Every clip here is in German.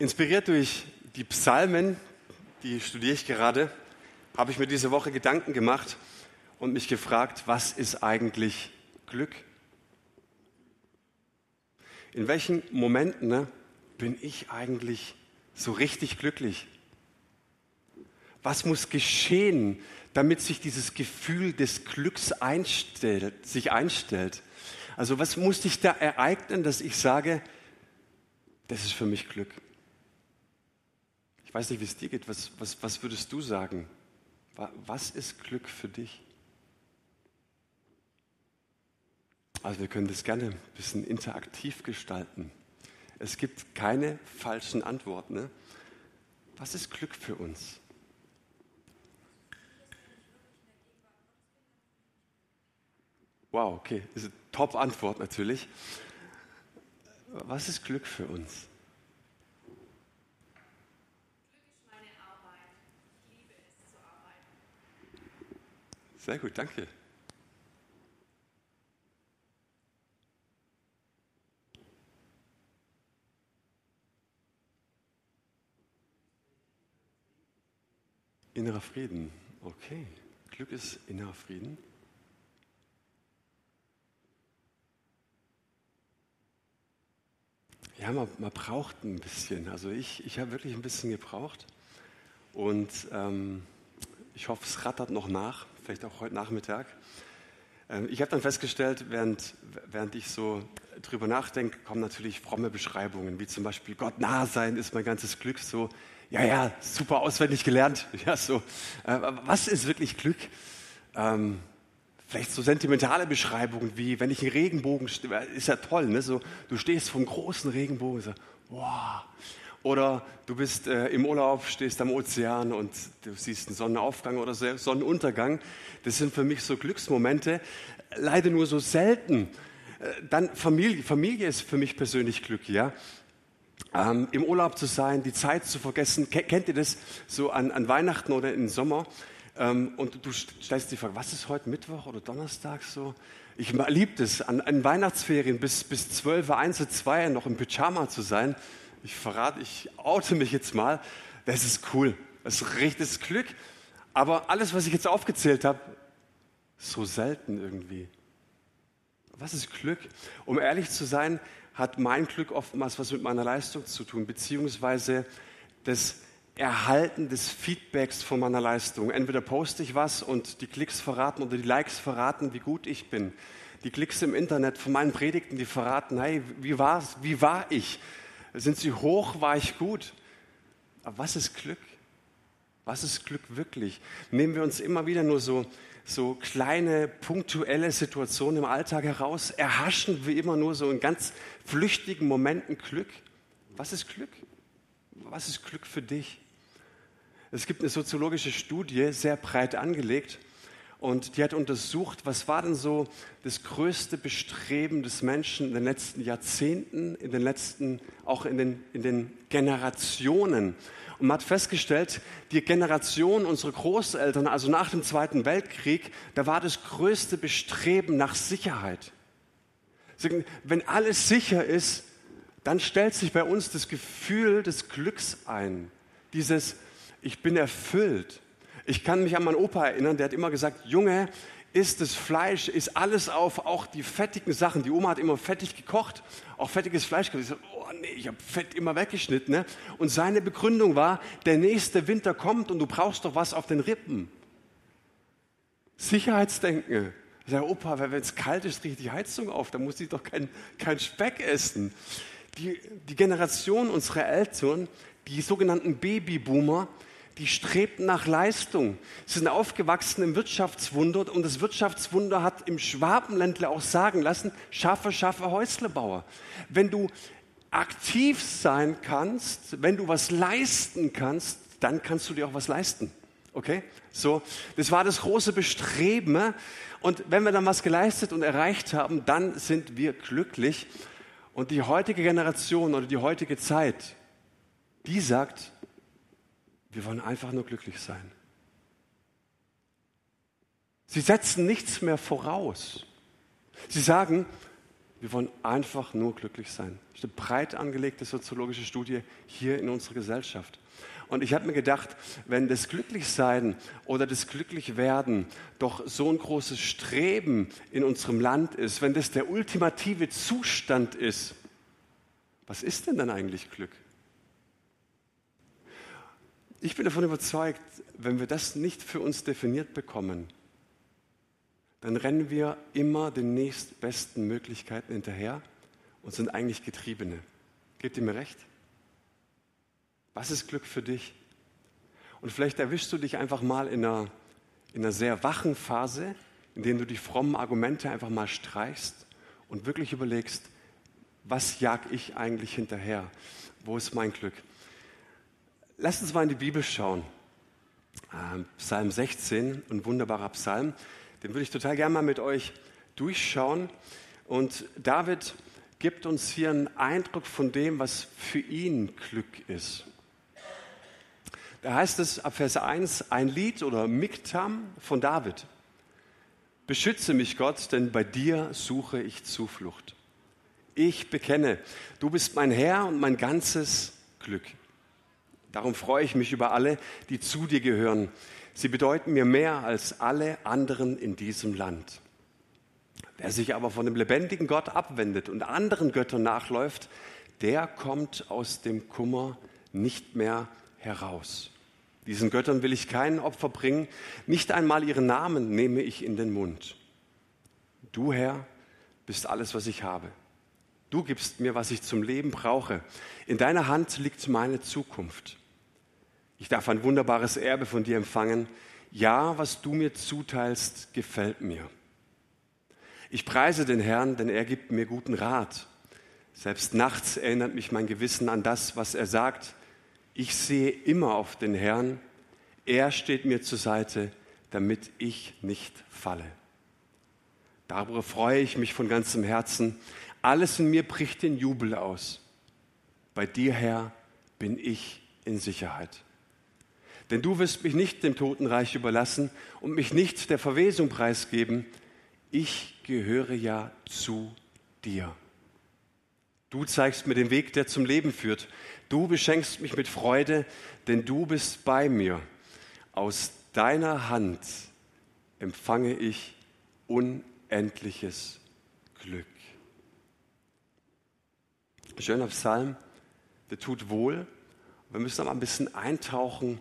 Inspiriert durch die Psalmen, die studiere ich gerade, habe ich mir diese Woche Gedanken gemacht und mich gefragt, was ist eigentlich Glück? In welchen Momenten ne, bin ich eigentlich so richtig glücklich? Was muss geschehen, damit sich dieses Gefühl des Glücks einstellt, sich einstellt? Also was muss sich da ereignen, dass ich sage, das ist für mich Glück? Ich weiß nicht, wie es dir geht. Was, was, was würdest du sagen? Was ist Glück für dich? Also wir können das gerne ein bisschen interaktiv gestalten. Es gibt keine falschen Antworten. Ne? Was ist Glück für uns? Wow, okay, ist eine Top-Antwort natürlich. Was ist Glück für uns? Sehr gut, danke. Innerer Frieden, okay. Glück ist innerer Frieden. Ja, man, man braucht ein bisschen. Also ich, ich habe wirklich ein bisschen gebraucht. Und ähm, ich hoffe, es rattert noch nach, vielleicht auch heute Nachmittag. Ähm, ich habe dann festgestellt, während, während ich so drüber nachdenke, kommen natürlich fromme Beschreibungen, wie zum Beispiel Gott nah sein ist mein ganzes Glück. So, ja, ja, super auswendig gelernt. Ja, so, äh, was ist wirklich Glück? Ähm, vielleicht so sentimentale Beschreibungen wie, wenn ich einen Regenbogen, ist ja toll, ne? so, du stehst vom großen Regenbogen, so, wow. Oder du bist äh, im Urlaub, stehst am Ozean und du siehst einen Sonnenaufgang oder Sonnenuntergang. Das sind für mich so Glücksmomente, leider nur so selten. Äh, dann Familie, Familie ist für mich persönlich Glück, ja. Ähm, Im Urlaub zu sein, die Zeit zu vergessen. Kennt ihr das so an, an Weihnachten oder im Sommer? Ähm, und du stellst die Frage, was ist heute Mittwoch oder Donnerstag so? Ich liebe es, an, an Weihnachtsferien bis, bis 12, 1, 2 noch im Pyjama zu sein. Ich verrate, ich oute mich jetzt mal. Das ist cool. Das ist richtiges Glück. Aber alles, was ich jetzt aufgezählt habe, so selten irgendwie. Was ist Glück? Um ehrlich zu sein, hat mein Glück oftmals was mit meiner Leistung zu tun, beziehungsweise das Erhalten des Feedbacks von meiner Leistung. Entweder poste ich was und die Klicks verraten oder die Likes verraten, wie gut ich bin. Die Klicks im Internet von meinen Predigten, die verraten, hey, wie war's? Wie war ich? Sind sie hoch? War ich gut? Aber was ist Glück? Was ist Glück wirklich? Nehmen wir uns immer wieder nur so, so kleine punktuelle Situationen im Alltag heraus? Erhaschen wir immer nur so in ganz flüchtigen Momenten Glück? Was ist Glück? Was ist Glück für dich? Es gibt eine soziologische Studie, sehr breit angelegt, und die hat untersucht, was war denn so das größte Bestreben des Menschen in den letzten Jahrzehnten, in den letzten, auch in den, in den Generationen. Und man hat festgestellt, die Generation unserer Großeltern, also nach dem Zweiten Weltkrieg, da war das größte Bestreben nach Sicherheit. Wenn alles sicher ist, dann stellt sich bei uns das Gefühl des Glücks ein. Dieses, ich bin erfüllt. Ich kann mich an meinen Opa erinnern, der hat immer gesagt, Junge, isst das Fleisch, isst alles auf, auch die fettigen Sachen. Die Oma hat immer fettig gekocht, auch fettiges Fleisch gekocht. Ich so, oh nee, ich habe Fett immer weggeschnitten. Ne? Und seine Begründung war, der nächste Winter kommt und du brauchst doch was auf den Rippen. Sicherheitsdenken. Ich sage, Opa, wenn es kalt ist, riecht die Heizung auf, dann muss ich doch kein, kein Speck essen. Die, die Generation unserer Eltern, die sogenannten Babyboomer, die strebten nach Leistung. Sie sind aufgewachsen im Wirtschaftswunder und das Wirtschaftswunder hat im Schwabenländler auch sagen lassen, schaffe, schaffe Häuslebauer. Wenn du aktiv sein kannst, wenn du was leisten kannst, dann kannst du dir auch was leisten. Okay? So, das war das große Bestreben. Und wenn wir dann was geleistet und erreicht haben, dann sind wir glücklich. Und die heutige Generation oder die heutige Zeit, die sagt, wir wollen einfach nur glücklich sein. Sie setzen nichts mehr voraus. Sie sagen, Wir wollen einfach nur glücklich sein. Das ist eine breit angelegte soziologische Studie hier in unserer Gesellschaft. Und ich habe mir gedacht, wenn das Glücklichsein oder das Glücklichwerden doch so ein großes Streben in unserem Land ist, wenn das der ultimative Zustand ist, was ist denn dann eigentlich Glück? Ich bin davon überzeugt, wenn wir das nicht für uns definiert bekommen, dann rennen wir immer den nächstbesten Möglichkeiten hinterher und sind eigentlich Getriebene. Gebt ihr mir recht? Was ist Glück für dich? Und vielleicht erwischst du dich einfach mal in einer, in einer sehr wachen Phase, in der du die frommen Argumente einfach mal streichst und wirklich überlegst, was jag ich eigentlich hinterher? Wo ist mein Glück? Lasst uns mal in die Bibel schauen. Ähm, Psalm 16, ein wunderbarer Psalm. Den würde ich total gerne mal mit euch durchschauen. Und David gibt uns hier einen Eindruck von dem, was für ihn Glück ist. Da heißt es ab Vers 1 ein Lied oder Miktam von David. Beschütze mich Gott, denn bei dir suche ich Zuflucht. Ich bekenne, du bist mein Herr und mein ganzes Glück. Darum freue ich mich über alle, die zu dir gehören. Sie bedeuten mir mehr als alle anderen in diesem Land. Wer sich aber von dem lebendigen Gott abwendet und anderen Göttern nachläuft, der kommt aus dem Kummer nicht mehr heraus. Diesen Göttern will ich kein Opfer bringen, nicht einmal ihren Namen nehme ich in den Mund. Du, Herr, bist alles, was ich habe. Du gibst mir, was ich zum Leben brauche. In deiner Hand liegt meine Zukunft. Ich darf ein wunderbares Erbe von dir empfangen. Ja, was du mir zuteilst, gefällt mir. Ich preise den Herrn, denn er gibt mir guten Rat. Selbst nachts erinnert mich mein Gewissen an das, was er sagt. Ich sehe immer auf den Herrn. Er steht mir zur Seite, damit ich nicht falle. Darüber freue ich mich von ganzem Herzen. Alles in mir bricht den Jubel aus. Bei dir, Herr, bin ich in Sicherheit. Denn du wirst mich nicht dem Totenreich überlassen und mich nicht der Verwesung preisgeben. Ich gehöre ja zu dir. Du zeigst mir den Weg, der zum Leben führt. Du beschenkst mich mit Freude, denn du bist bei mir. Aus deiner Hand empfange ich unendliches Glück. Schöner Psalm, der tut wohl. Wir müssen aber ein bisschen eintauchen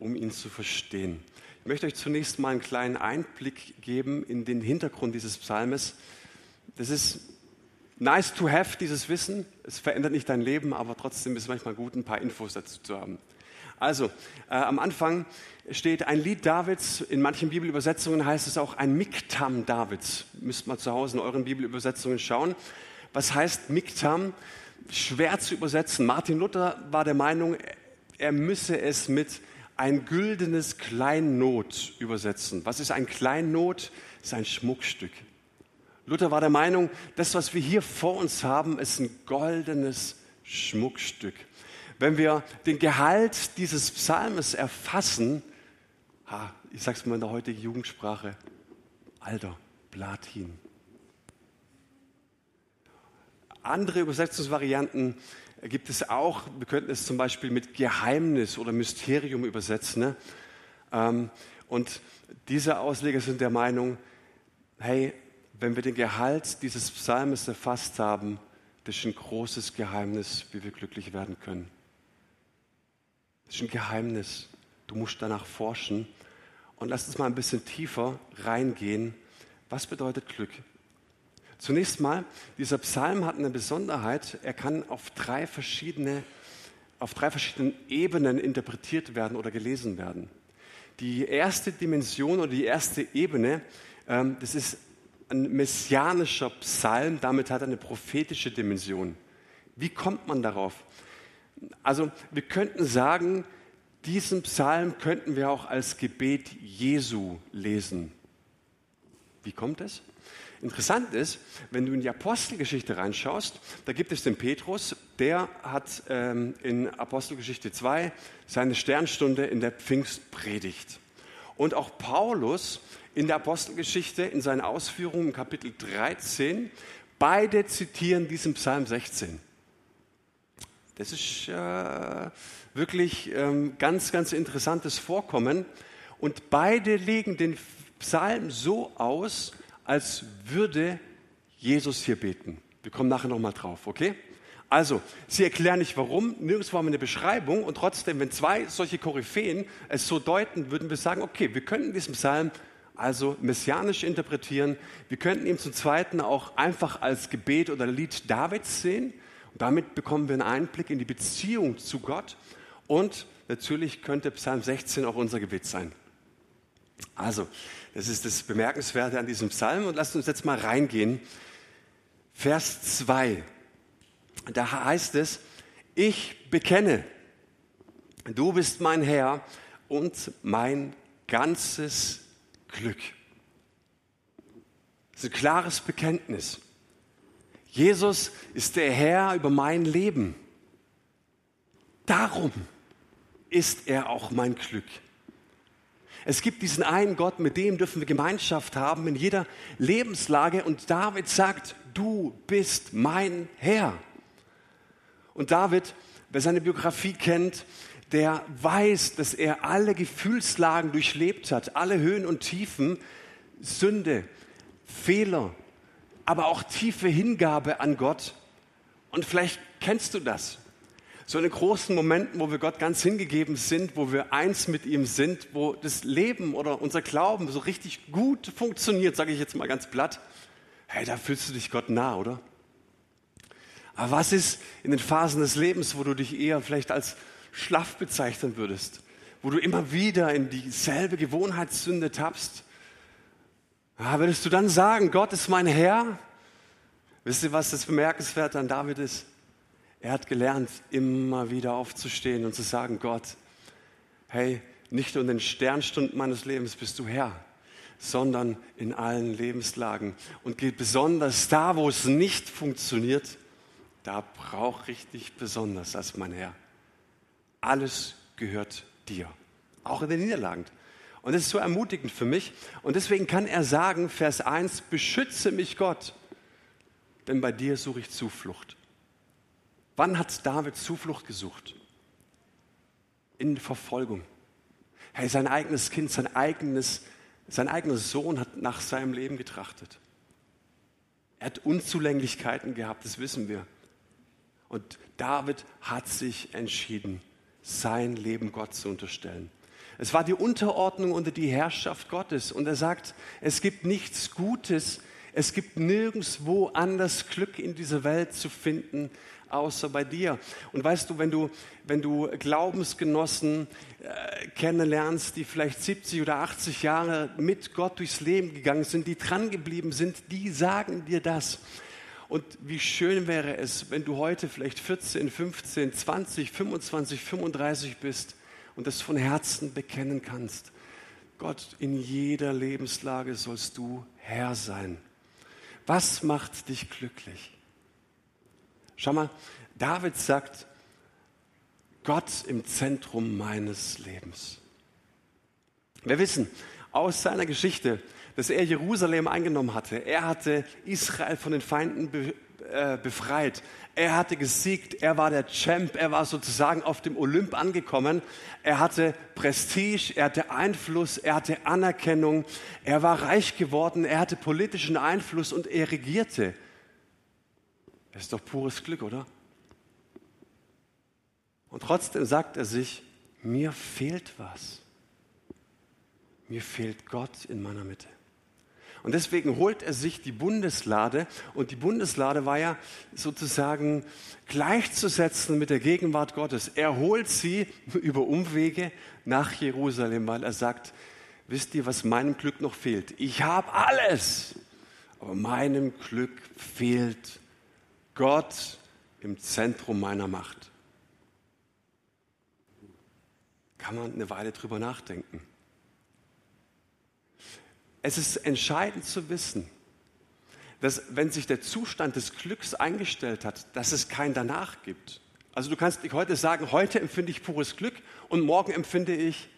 um ihn zu verstehen. Ich möchte euch zunächst mal einen kleinen Einblick geben in den Hintergrund dieses Psalmes. Das ist nice to have, dieses Wissen. Es verändert nicht dein Leben, aber trotzdem ist es manchmal gut, ein paar Infos dazu zu haben. Also, äh, am Anfang steht ein Lied Davids. In manchen Bibelübersetzungen heißt es auch ein Miktam Davids. Müsst mal zu Hause in euren Bibelübersetzungen schauen. Was heißt Miktam? Schwer zu übersetzen. Martin Luther war der Meinung, er müsse es mit ein güldenes Kleinnot übersetzen. Was ist ein Kleinnot? Das ist ein Schmuckstück. Luther war der Meinung, das, was wir hier vor uns haben, ist ein goldenes Schmuckstück. Wenn wir den Gehalt dieses Psalmes erfassen, ha, ich sage es mal in der heutigen Jugendsprache, alter Platin. Andere Übersetzungsvarianten gibt es auch, wir könnten es zum Beispiel mit Geheimnis oder Mysterium übersetzen. Ne? Ähm, und diese Ausleger sind der Meinung, hey, wenn wir den Gehalt dieses Psalmes erfasst haben, das ist ein großes Geheimnis, wie wir glücklich werden können. Das ist ein Geheimnis. Du musst danach forschen. Und lass uns mal ein bisschen tiefer reingehen. Was bedeutet Glück? Zunächst mal, dieser Psalm hat eine Besonderheit. Er kann auf drei verschiedene, auf drei verschiedenen Ebenen interpretiert werden oder gelesen werden. Die erste Dimension oder die erste Ebene, ähm, das ist ein messianischer Psalm, damit hat er eine prophetische Dimension. Wie kommt man darauf? Also wir könnten sagen, diesen Psalm könnten wir auch als Gebet Jesu lesen. Wie kommt es? Interessant ist, wenn du in die Apostelgeschichte reinschaust, da gibt es den Petrus, der hat ähm, in Apostelgeschichte 2 seine Sternstunde in der Pfingstpredigt. Und auch Paulus in der Apostelgeschichte in seinen Ausführungen im Kapitel 13 Beide zitieren diesen Psalm 16. Das ist äh, wirklich ähm, ganz, ganz interessantes Vorkommen. Und beide legen den Psalm so aus, als würde Jesus hier beten. Wir kommen nachher nochmal drauf, okay? Also, sie erklären nicht warum, nirgendwo haben wir eine Beschreibung und trotzdem, wenn zwei solche Koryphäen es so deuten, würden wir sagen, okay, wir könnten diesen Psalm also messianisch interpretieren. Wir könnten ihn zum Zweiten auch einfach als Gebet oder Lied Davids sehen. Und damit bekommen wir einen Einblick in die Beziehung zu Gott. Und natürlich könnte Psalm 16 auch unser Gebet sein. Also, das ist das Bemerkenswerte an diesem Psalm. Und lasst uns jetzt mal reingehen. Vers 2. Da heißt es, ich bekenne, du bist mein Herr und mein ganzes Glück. Das ist ein klares Bekenntnis. Jesus ist der Herr über mein Leben. Darum ist er auch mein Glück. Es gibt diesen einen Gott, mit dem dürfen wir Gemeinschaft haben in jeder Lebenslage. Und David sagt, du bist mein Herr. Und David, wer seine Biografie kennt, der weiß, dass er alle Gefühlslagen durchlebt hat, alle Höhen und Tiefen, Sünde, Fehler, aber auch tiefe Hingabe an Gott. Und vielleicht kennst du das. So in großen Momenten, wo wir Gott ganz hingegeben sind, wo wir eins mit ihm sind, wo das Leben oder unser Glauben so richtig gut funktioniert, sage ich jetzt mal ganz platt. Hey, da fühlst du dich Gott nah, oder? Aber was ist in den Phasen des Lebens, wo du dich eher vielleicht als schlaff bezeichnen würdest, wo du immer wieder in dieselbe Gewohnheitssünde tappst, ja, würdest du dann sagen, Gott ist mein Herr? Wisst ihr, was das bemerkenswert an David ist? Er hat gelernt, immer wieder aufzustehen und zu sagen, Gott, hey, nicht nur in den Sternstunden meines Lebens bist du Herr, sondern in allen Lebenslagen. Und besonders da, wo es nicht funktioniert, da brauche ich dich besonders als mein Herr. Alles gehört dir, auch in den Niederlagen. Und das ist so ermutigend für mich. Und deswegen kann er sagen, Vers 1, beschütze mich Gott, denn bei dir suche ich Zuflucht. Wann hat David Zuflucht gesucht? In Verfolgung. Hey, sein eigenes Kind, sein eigenes, sein eigener Sohn hat nach seinem Leben getrachtet. Er hat Unzulänglichkeiten gehabt, das wissen wir. Und David hat sich entschieden, sein Leben Gott zu unterstellen. Es war die Unterordnung unter die Herrschaft Gottes. Und er sagt, es gibt nichts Gutes, es gibt nirgendwo anders Glück in dieser Welt zu finden, außer bei dir. Und weißt du, wenn du, wenn du Glaubensgenossen äh, kennenlernst, die vielleicht 70 oder 80 Jahre mit Gott durchs Leben gegangen sind, die dran geblieben sind, die sagen dir das. Und wie schön wäre es, wenn du heute vielleicht 14, 15, 20, 25, 35 bist und das von Herzen bekennen kannst. Gott, in jeder Lebenslage sollst du Herr sein. Was macht dich glücklich? Schau mal, David sagt, Gott im Zentrum meines Lebens. Wir wissen aus seiner Geschichte, dass er Jerusalem eingenommen hatte. Er hatte Israel von den Feinden äh, befreit. Er hatte gesiegt. Er war der Champ. Er war sozusagen auf dem Olymp angekommen. Er hatte Prestige. Er hatte Einfluss. Er hatte Anerkennung. Er war reich geworden. Er hatte politischen Einfluss und er regierte. Das ist doch pures Glück, oder? Und trotzdem sagt er sich, mir fehlt was. Mir fehlt Gott in meiner Mitte. Und deswegen holt er sich die Bundeslade. Und die Bundeslade war ja sozusagen gleichzusetzen mit der Gegenwart Gottes. Er holt sie über Umwege nach Jerusalem, weil er sagt, wisst ihr, was meinem Glück noch fehlt? Ich habe alles, aber meinem Glück fehlt Gott im Zentrum meiner Macht. Kann man eine Weile drüber nachdenken. Es ist entscheidend zu wissen, dass wenn sich der Zustand des Glücks eingestellt hat, dass es kein Danach gibt. Also du kannst heute sagen, heute empfinde ich pures Glück und morgen empfinde ich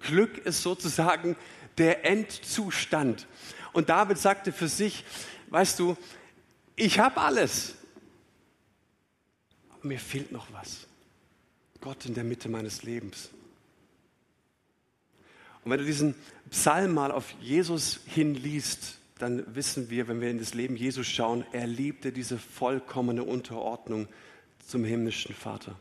Glück ist sozusagen der Endzustand. Und David sagte für sich, weißt du, ich habe alles. Aber mir fehlt noch was. Gott in der Mitte meines Lebens. Und wenn du diesen Psalm mal auf Jesus hinliest, dann wissen wir, wenn wir in das Leben Jesus schauen, er liebte diese vollkommene Unterordnung zum himmlischen Vater.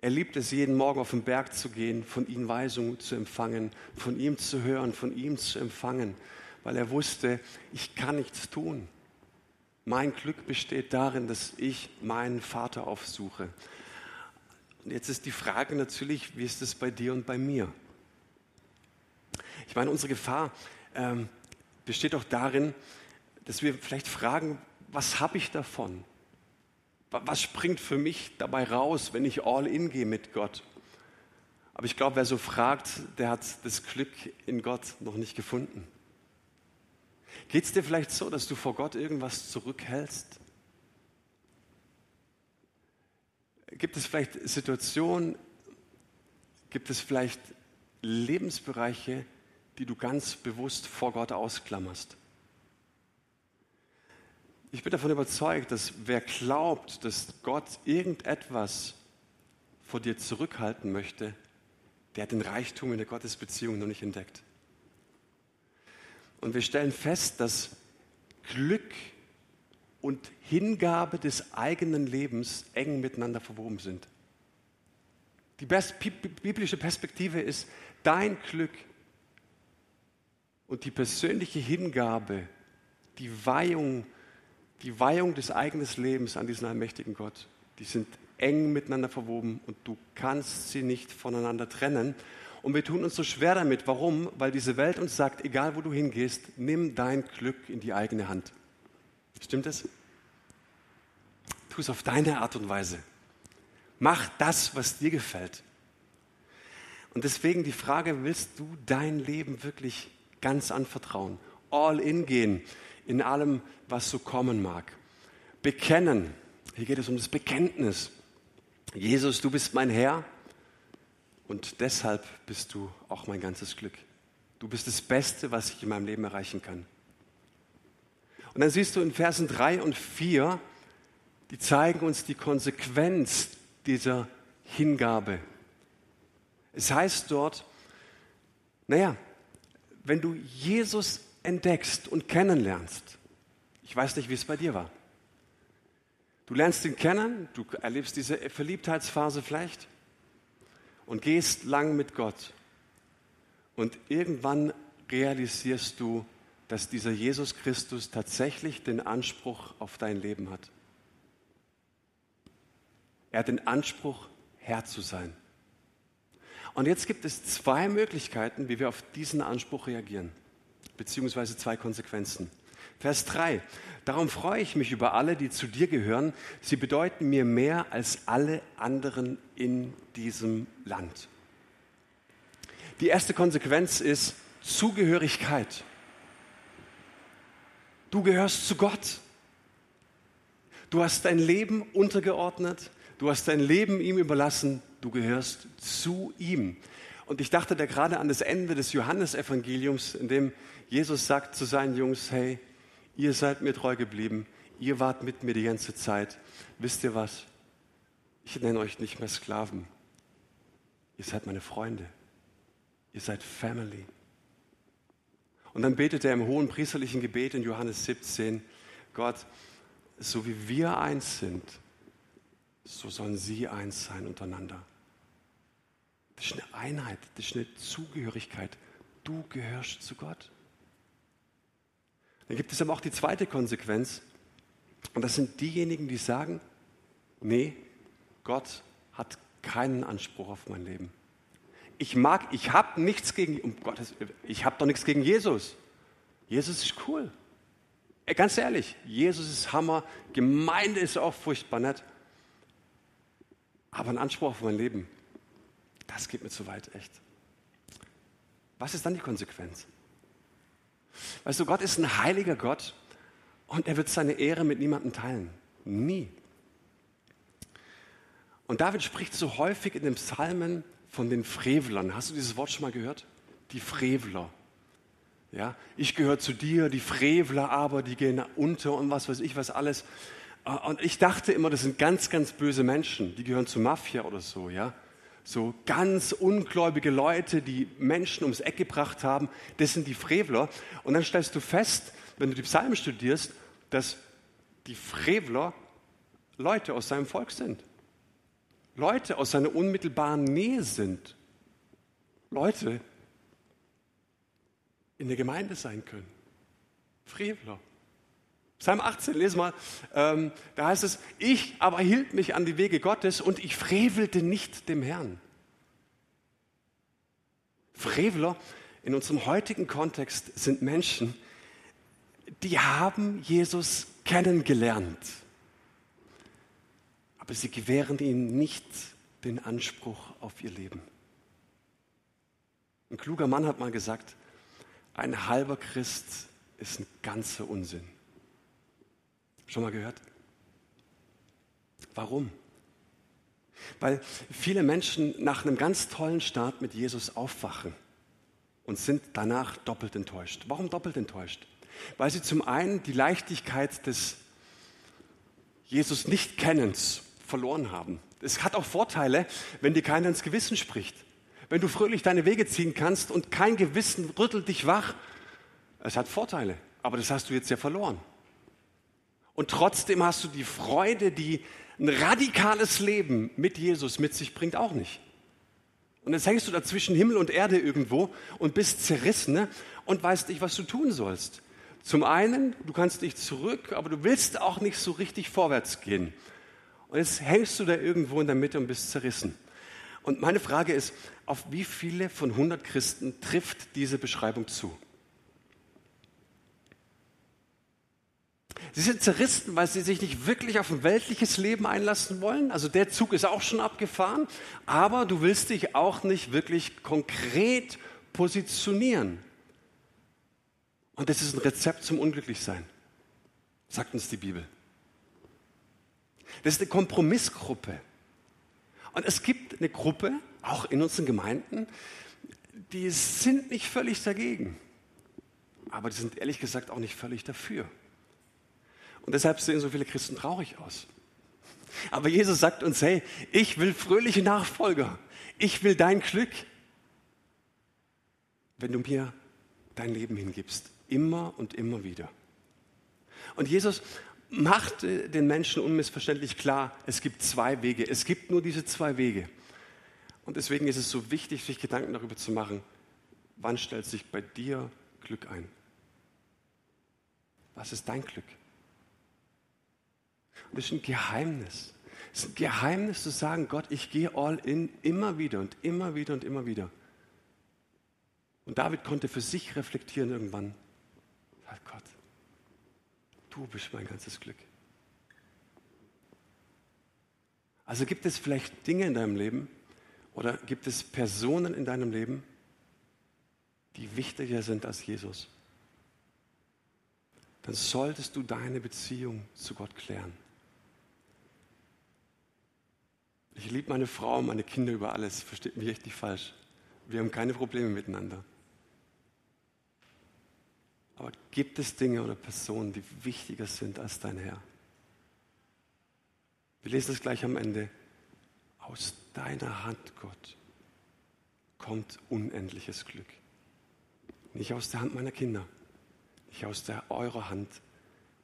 Er liebt es, jeden Morgen auf den Berg zu gehen, von ihm Weisungen zu empfangen, von ihm zu hören, von ihm zu empfangen, weil er wusste, ich kann nichts tun. Mein Glück besteht darin, dass ich meinen Vater aufsuche. Und jetzt ist die Frage natürlich, wie ist es bei dir und bei mir? Ich meine, unsere Gefahr ähm, besteht auch darin, dass wir vielleicht fragen, was habe ich davon? Was springt für mich dabei raus, wenn ich all in gehe mit Gott? Aber ich glaube, wer so fragt, der hat das Glück in Gott noch nicht gefunden. Geht es dir vielleicht so, dass du vor Gott irgendwas zurückhältst? Gibt es vielleicht Situationen, gibt es vielleicht Lebensbereiche, die du ganz bewusst vor Gott ausklammerst? Ich bin davon überzeugt, dass wer glaubt, dass Gott irgendetwas vor dir zurückhalten möchte, der hat den Reichtum in der Gottesbeziehung noch nicht entdeckt. Und wir stellen fest, dass Glück und Hingabe des eigenen Lebens eng miteinander verwoben sind. Die biblische Perspektive ist, dein Glück und die persönliche Hingabe, die Weihung die Weihung des eigenen Lebens an diesen allmächtigen Gott, die sind eng miteinander verwoben und du kannst sie nicht voneinander trennen. Und wir tun uns so schwer damit. Warum? Weil diese Welt uns sagt, egal wo du hingehst, nimm dein Glück in die eigene Hand. Stimmt es? Tu es auf deine Art und Weise. Mach das, was dir gefällt. Und deswegen die Frage, willst du dein Leben wirklich ganz anvertrauen? All in gehen in allem, was so kommen mag. Bekennen. Hier geht es um das Bekenntnis. Jesus, du bist mein Herr und deshalb bist du auch mein ganzes Glück. Du bist das Beste, was ich in meinem Leben erreichen kann. Und dann siehst du in Versen 3 und 4, die zeigen uns die Konsequenz dieser Hingabe. Es heißt dort, naja, wenn du Jesus entdeckst und kennenlernst. Ich weiß nicht, wie es bei dir war. Du lernst ihn kennen, du erlebst diese Verliebtheitsphase vielleicht und gehst lang mit Gott. Und irgendwann realisierst du, dass dieser Jesus Christus tatsächlich den Anspruch auf dein Leben hat. Er hat den Anspruch, Herr zu sein. Und jetzt gibt es zwei Möglichkeiten, wie wir auf diesen Anspruch reagieren beziehungsweise zwei Konsequenzen. Vers 3. Darum freue ich mich über alle, die zu dir gehören. Sie bedeuten mir mehr als alle anderen in diesem Land. Die erste Konsequenz ist Zugehörigkeit. Du gehörst zu Gott. Du hast dein Leben untergeordnet. Du hast dein Leben ihm überlassen. Du gehörst zu ihm. Und ich dachte da gerade an das Ende des Johannesevangeliums, in dem Jesus sagt zu seinen Jungs, hey, ihr seid mir treu geblieben, ihr wart mit mir die ganze Zeit. Wisst ihr was? Ich nenne euch nicht mehr Sklaven. Ihr seid meine Freunde. Ihr seid Family. Und dann betet er im hohen priesterlichen Gebet in Johannes 17, Gott, so wie wir eins sind, so sollen sie eins sein untereinander. Das ist eine Einheit, das ist eine Zugehörigkeit. Du gehörst zu Gott. Dann gibt es aber auch die zweite Konsequenz. Und das sind diejenigen, die sagen, nee, Gott hat keinen Anspruch auf mein Leben. Ich mag, ich habe nichts gegen, um Gottes, ich habe doch nichts gegen Jesus. Jesus ist cool. Ey, ganz ehrlich, Jesus ist Hammer, Gemeinde ist auch furchtbar nett. Aber ein Anspruch auf mein Leben, das geht mir zu weit, echt. Was ist dann die Konsequenz? Weißt du, Gott ist ein heiliger Gott und er wird seine Ehre mit niemandem teilen. Nie. Und David spricht so häufig in den Psalmen von den Frevlern. Hast du dieses Wort schon mal gehört? Die Frevler. Ja, ich gehöre zu dir, die Frevler aber, die gehen unter und was weiß ich was alles. Äh, und ich dachte immer, das sind ganz, ganz böse Menschen, die gehören zur Mafia oder so, ja. So ganz ungläubige Leute, die Menschen ums Eck gebracht haben, das sind die Frevler. Und dann stellst du fest, wenn du die Psalmen studierst, dass die Frevler Leute aus seinem Volk sind. Leute aus seiner unmittelbaren Nähe sind. Leute in der Gemeinde sein können. Frevler. Psalm 18, lesen mal, ähm, da heißt es, ich aber hielt mich an die Wege Gottes und ich frevelte nicht dem Herrn. Freveler in unserem heutigen Kontext sind Menschen, die haben Jesus kennengelernt, aber sie gewähren ihm nicht den Anspruch auf ihr Leben. Ein kluger Mann hat mal gesagt, ein halber Christ ist ein ganzer Unsinn. Schon mal gehört? Warum? Weil viele Menschen nach einem ganz tollen Start mit Jesus aufwachen und sind danach doppelt enttäuscht. Warum doppelt enttäuscht? Weil sie zum einen die Leichtigkeit des Jesus nicht kennens verloren haben. Es hat auch Vorteile, wenn dir keiner ins Gewissen spricht. Wenn du fröhlich deine Wege ziehen kannst und kein Gewissen rüttelt dich wach. Es hat Vorteile, aber das hast du jetzt ja verloren. Und trotzdem hast du die Freude, die ein radikales Leben mit Jesus mit sich bringt, auch nicht. Und jetzt hängst du da zwischen Himmel und Erde irgendwo und bist zerrissen ne? und weißt nicht, was du tun sollst. Zum einen, du kannst nicht zurück, aber du willst auch nicht so richtig vorwärts gehen. Und jetzt hängst du da irgendwo in der Mitte und bist zerrissen. Und meine Frage ist, auf wie viele von 100 Christen trifft diese Beschreibung zu? Sie sind zerrissen, weil sie sich nicht wirklich auf ein weltliches Leben einlassen wollen. Also der Zug ist auch schon abgefahren. Aber du willst dich auch nicht wirklich konkret positionieren. Und das ist ein Rezept zum Unglücklichsein, sagt uns die Bibel. Das ist eine Kompromissgruppe. Und es gibt eine Gruppe, auch in unseren Gemeinden, die sind nicht völlig dagegen. Aber die sind ehrlich gesagt auch nicht völlig dafür. Und deshalb sehen so viele Christen traurig aus. Aber Jesus sagt uns, hey, ich will fröhliche Nachfolger. Ich will dein Glück, wenn du mir dein Leben hingibst. Immer und immer wieder. Und Jesus macht den Menschen unmissverständlich klar, es gibt zwei Wege. Es gibt nur diese zwei Wege. Und deswegen ist es so wichtig, sich Gedanken darüber zu machen, wann stellt sich bei dir Glück ein? Was ist dein Glück? Und das ist ein Geheimnis. Es ist ein Geheimnis zu sagen, Gott, ich gehe all in immer wieder und immer wieder und immer wieder. Und David konnte für sich reflektieren irgendwann, sagt Gott, du bist mein ganzes Glück. Also gibt es vielleicht Dinge in deinem Leben oder gibt es Personen in deinem Leben, die wichtiger sind als Jesus? Dann solltest du deine Beziehung zu Gott klären. Ich liebe meine Frau und meine Kinder über alles. Versteht mich echt nicht falsch. Wir haben keine Probleme miteinander. Aber gibt es Dinge oder Personen, die wichtiger sind als dein Herr? Wir lesen es gleich am Ende. Aus deiner Hand, Gott, kommt unendliches Glück. Nicht aus der Hand meiner Kinder, nicht aus der eurer Hand,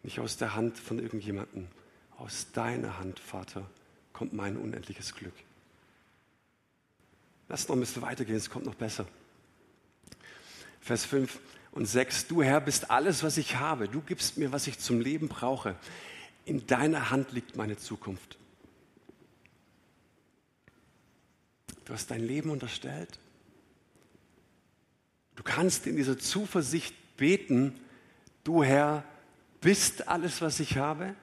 nicht aus der Hand von irgendjemandem, aus deiner Hand, Vater, kommt mein unendliches Glück. Lass noch ein bisschen weitergehen, es kommt noch besser. Vers 5 und 6. Du Herr bist alles, was ich habe. Du gibst mir, was ich zum Leben brauche. In deiner Hand liegt meine Zukunft. Du hast dein Leben unterstellt. Du kannst in dieser Zuversicht beten, du Herr bist alles, was ich habe.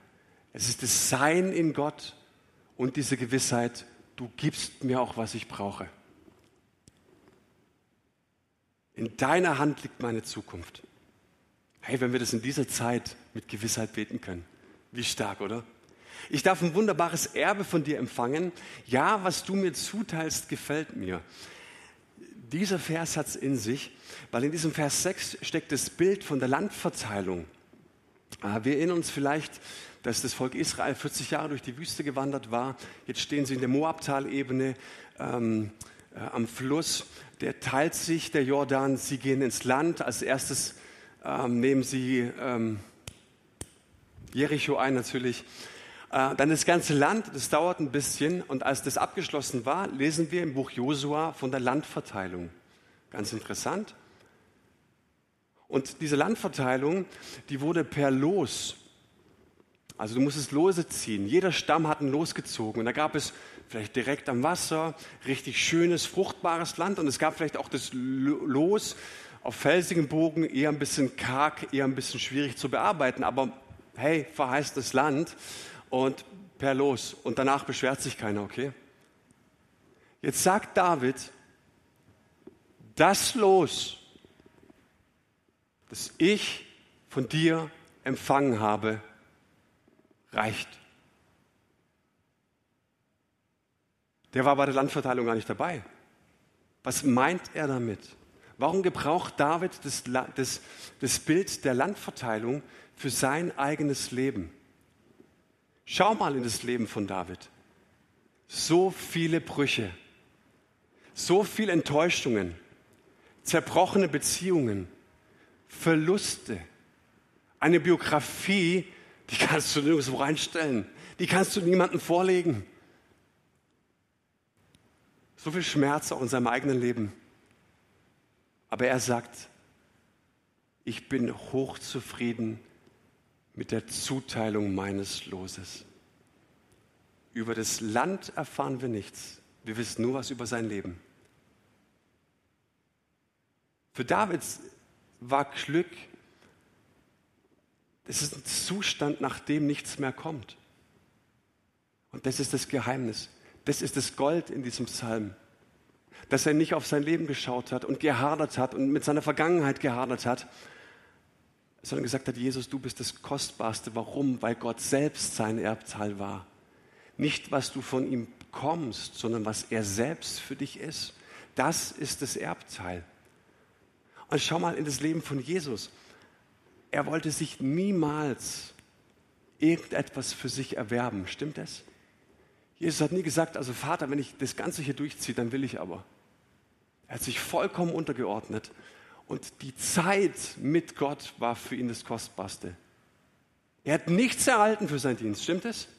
Es ist das Sein in Gott und diese Gewissheit, du gibst mir auch, was ich brauche. In deiner Hand liegt meine Zukunft. Hey, wenn wir das in dieser Zeit mit Gewissheit beten können, wie stark, oder? Ich darf ein wunderbares Erbe von dir empfangen. Ja, was du mir zuteilst, gefällt mir. dieser Vers hat es in sich, weil in diesem Vers 6 steckt das Bild von der Landverteilung. Ah, wir erinnern uns vielleicht, dass das Volk Israel 40 Jahre durch die Wüste gewandert war. Jetzt stehen sie in der Moabtalebene ähm, äh, am Fluss. Der teilt sich, der Jordan. Sie gehen ins Land. Als erstes ähm, nehmen sie ähm, Jericho ein natürlich. Äh, dann das ganze Land, das dauert ein bisschen. Und als das abgeschlossen war, lesen wir im Buch Josua von der Landverteilung. Ganz interessant. Und diese Landverteilung, die wurde per Los. Also du musstest Lose ziehen. Jeder Stamm hat ein Los gezogen. Und da gab es vielleicht direkt am Wasser richtig schönes, fruchtbares Land. Und es gab vielleicht auch das Los auf felsigem Bogen, eher ein bisschen karg, eher ein bisschen schwierig zu bearbeiten. Aber hey, verheißt das Land und per Los. Und danach beschwert sich keiner, okay? Jetzt sagt David, das Los, das ich von dir empfangen habe, reicht. Der war bei der Landverteilung gar nicht dabei. Was meint er damit? Warum gebraucht David das, das, das Bild der Landverteilung für sein eigenes Leben? Schau mal in das Leben von David. So viele Brüche, so viele Enttäuschungen, zerbrochene Beziehungen, Verluste, eine Biografie, die kannst du nirgendwo reinstellen, die kannst du niemandem vorlegen. So viel Schmerz auch in seinem eigenen Leben. Aber er sagt, ich bin hochzufrieden mit der Zuteilung meines Loses. Über das Land erfahren wir nichts. Wir wissen nur was über sein Leben. Für David war Glück, es ist ein Zustand, nach dem nichts mehr kommt. Und das ist das Geheimnis. Das ist das Gold in diesem Psalm. Dass er nicht auf sein Leben geschaut hat und gehadert hat und mit seiner Vergangenheit gehadert hat, sondern gesagt hat, Jesus, du bist das Kostbarste. Warum? Weil Gott selbst sein Erbteil war. Nicht, was du von ihm bekommst, sondern was er selbst für dich ist. Das ist das Erbteil. Und schau mal in das Leben von Jesus. Er wollte sich niemals irgendetwas für sich erwerben. Stimmt das? Jesus hat nie gesagt, also Vater, wenn ich das Ganze hier durchziehe, dann will ich aber. Er hat sich vollkommen untergeordnet und die Zeit mit Gott war für ihn das Kostbarste. Er hat nichts erhalten für seinen Dienst, stimmt es?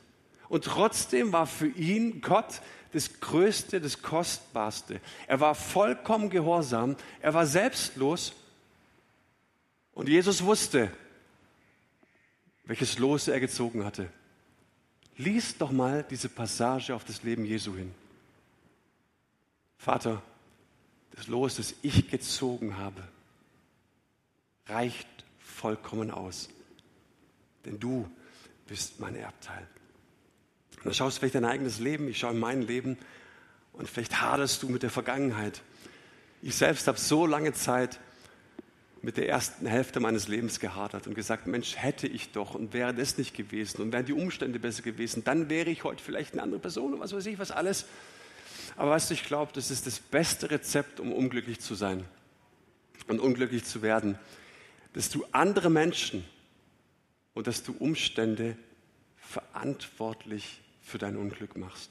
Und trotzdem war für ihn Gott das Größte, das Kostbarste. Er war vollkommen gehorsam, er war selbstlos und Jesus wusste, welches Los er gezogen hatte. Lies doch mal diese Passage auf das Leben Jesu hin. Vater, das Los, das ich gezogen habe, reicht vollkommen aus. Denn du bist mein Erbteil. Und dann schaust du vielleicht dein eigenes Leben, ich schaue in mein Leben und vielleicht haderst du mit der Vergangenheit. Ich selbst habe so lange Zeit mit der ersten Hälfte meines Lebens gehadert und gesagt, Mensch, hätte ich doch und wäre das nicht gewesen und wären die Umstände besser gewesen, dann wäre ich heute vielleicht eine andere Person und was weiß ich, was alles. Aber weißt du, ich glaube, das ist das beste Rezept, um unglücklich zu sein und unglücklich zu werden dass du andere Menschen und dass du Umstände verantwortlich für dein Unglück machst.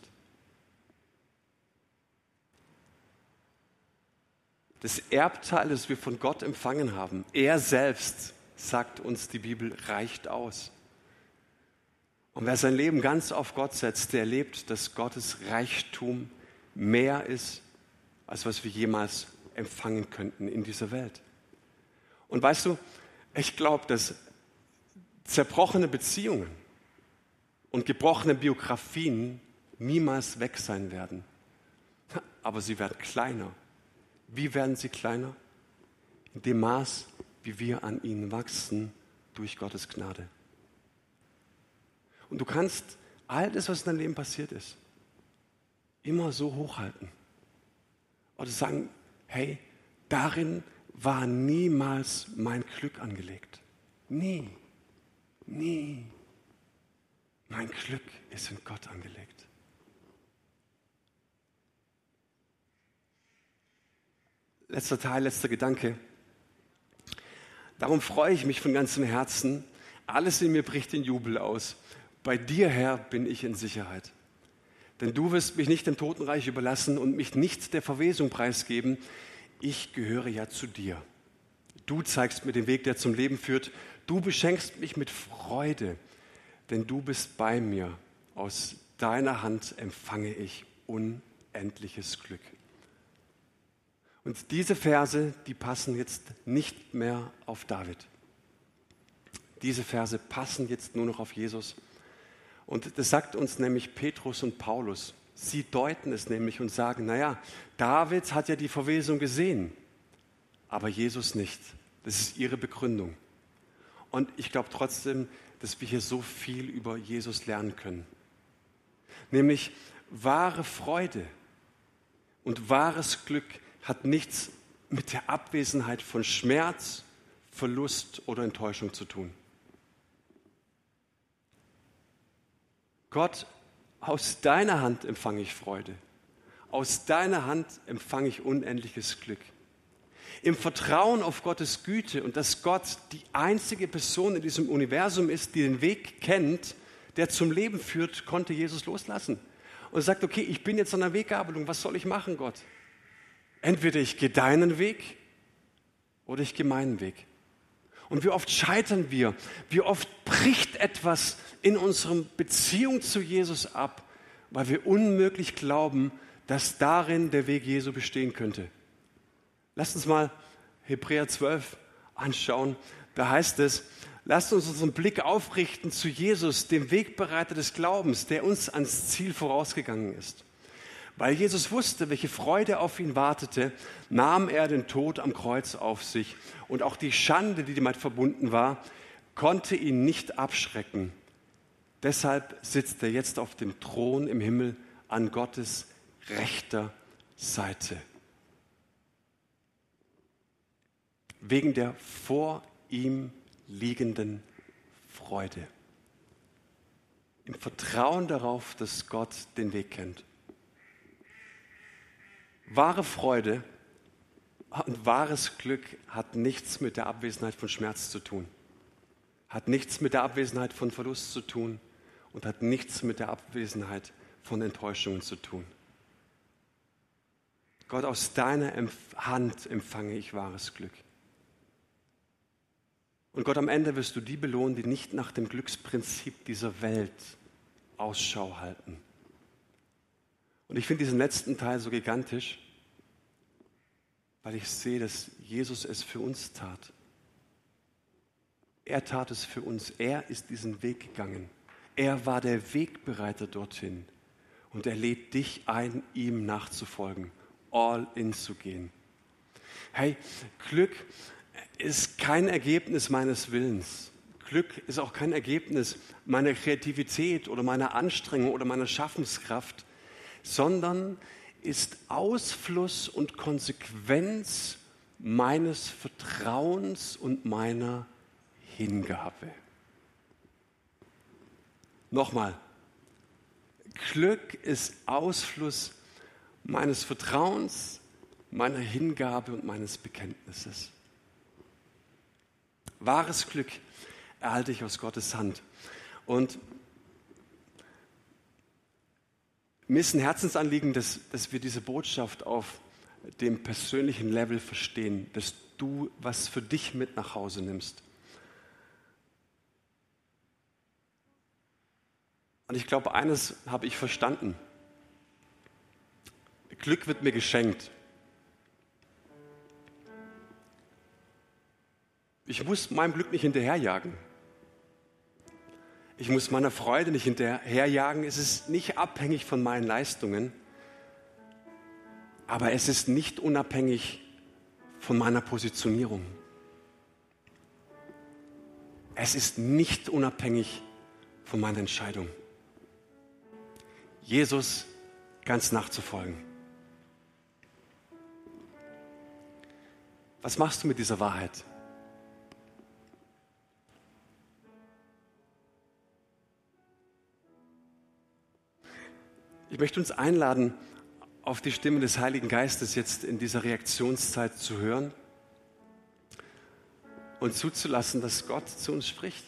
Das Erbteil, das wir von Gott empfangen haben, er selbst, sagt uns die Bibel, reicht aus. Und wer sein Leben ganz auf Gott setzt, der erlebt, dass Gottes Reichtum mehr ist, als was wir jemals empfangen könnten in dieser Welt. Und weißt du, ich glaube, dass zerbrochene Beziehungen und gebrochene Biografien niemals weg sein werden. Aber sie werden kleiner. Wie werden sie kleiner? In dem Maß, wie wir an ihnen wachsen durch Gottes Gnade. Und du kannst all das, was in deinem Leben passiert ist, immer so hochhalten. Oder sagen, hey, darin war niemals mein Glück angelegt. Nie. Nie. Mein Glück ist in Gott angelegt. Letzter Teil, letzter Gedanke. Darum freue ich mich von ganzem Herzen. Alles in mir bricht in Jubel aus. Bei dir, Herr, bin ich in Sicherheit. Denn du wirst mich nicht dem Totenreich überlassen und mich nicht der Verwesung preisgeben. Ich gehöre ja zu dir. Du zeigst mir den Weg, der zum Leben führt. Du beschenkst mich mit Freude, denn du bist bei mir. Aus deiner Hand empfange ich unendliches Glück. Und diese Verse, die passen jetzt nicht mehr auf David. Diese Verse passen jetzt nur noch auf Jesus. Und das sagt uns nämlich Petrus und Paulus. Sie deuten es nämlich und sagen, naja, David hat ja die Verwesung gesehen, aber Jesus nicht. Das ist ihre Begründung. Und ich glaube trotzdem, dass wir hier so viel über Jesus lernen können. Nämlich wahre Freude und wahres Glück hat nichts mit der Abwesenheit von Schmerz, Verlust oder Enttäuschung zu tun. Gott, aus deiner Hand empfange ich Freude. Aus deiner Hand empfange ich unendliches Glück. Im Vertrauen auf Gottes Güte und dass Gott die einzige Person in diesem Universum ist, die den Weg kennt, der zum Leben führt, konnte Jesus loslassen. Und sagt, okay, ich bin jetzt an der Weggabelung, was soll ich machen, Gott? Entweder ich gehe deinen Weg oder ich gehe meinen Weg. Und wie oft scheitern wir, wie oft bricht etwas in unserer Beziehung zu Jesus ab, weil wir unmöglich glauben, dass darin der Weg Jesu bestehen könnte. Lasst uns mal Hebräer 12 anschauen. Da heißt es, lasst uns unseren Blick aufrichten zu Jesus, dem Wegbereiter des Glaubens, der uns ans Ziel vorausgegangen ist. Weil Jesus wusste, welche Freude auf ihn wartete, nahm er den Tod am Kreuz auf sich und auch die Schande, die damit verbunden war, konnte ihn nicht abschrecken. Deshalb sitzt er jetzt auf dem Thron im Himmel an Gottes rechter Seite. Wegen der vor ihm liegenden Freude. Im Vertrauen darauf, dass Gott den Weg kennt. Wahre Freude und wahres Glück hat nichts mit der Abwesenheit von Schmerz zu tun, hat nichts mit der Abwesenheit von Verlust zu tun und hat nichts mit der Abwesenheit von Enttäuschungen zu tun. Gott, aus deiner Hand empfange ich wahres Glück. Und Gott, am Ende wirst du die belohnen, die nicht nach dem Glücksprinzip dieser Welt Ausschau halten, und ich finde diesen letzten Teil so gigantisch, weil ich sehe, dass Jesus es für uns tat. Er tat es für uns. Er ist diesen Weg gegangen. Er war der Wegbereiter dorthin. Und er lädt dich ein, ihm nachzufolgen, all in zu gehen. Hey, Glück ist kein Ergebnis meines Willens. Glück ist auch kein Ergebnis meiner Kreativität oder meiner Anstrengung oder meiner Schaffenskraft, sondern ist Ausfluss und Konsequenz meines Vertrauens und meiner Hingabe. Nochmal, Glück ist Ausfluss meines Vertrauens, meiner Hingabe und meines Bekenntnisses. Wahres Glück erhalte ich aus Gottes Hand. Und Mir ist ein Herzensanliegen, dass, dass wir diese Botschaft auf dem persönlichen Level verstehen, dass du was für dich mit nach Hause nimmst. Und ich glaube, eines habe ich verstanden. Glück wird mir geschenkt. Ich muss meinem Glück nicht hinterherjagen. Ich muss meiner Freude nicht hinterherjagen. Es ist nicht abhängig von meinen Leistungen, aber es ist nicht unabhängig von meiner Positionierung. Es ist nicht unabhängig von meiner Entscheidung. Jesus ganz nachzufolgen. Was machst du mit dieser Wahrheit? Ich möchte uns einladen, auf die Stimme des Heiligen Geistes jetzt in dieser Reaktionszeit zu hören und zuzulassen, dass Gott zu uns spricht.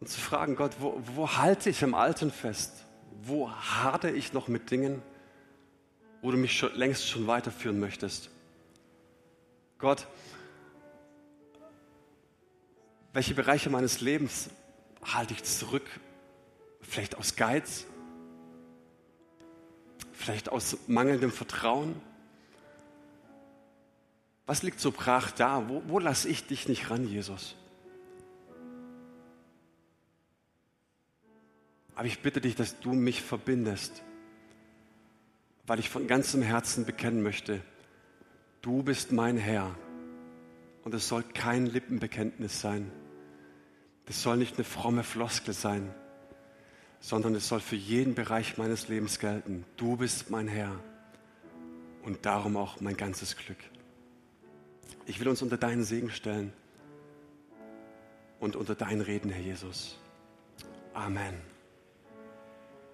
Und zu fragen, Gott, wo, wo halte ich am Alten fest? Wo harte ich noch mit Dingen, wo du mich schon, längst schon weiterführen möchtest? Gott, welche Bereiche meines Lebens halte ich zurück? Vielleicht aus Geiz? Vielleicht aus mangelndem Vertrauen? Was liegt so brach da? Wo, wo lasse ich dich nicht ran, Jesus? Aber ich bitte dich, dass du mich verbindest, weil ich von ganzem Herzen bekennen möchte, du bist mein Herr. Und es soll kein Lippenbekenntnis sein. Das soll nicht eine fromme Floskel sein, sondern es soll für jeden Bereich meines Lebens gelten. Du bist mein Herr und darum auch mein ganzes Glück. Ich will uns unter deinen Segen stellen und unter dein Reden, Herr Jesus. Amen.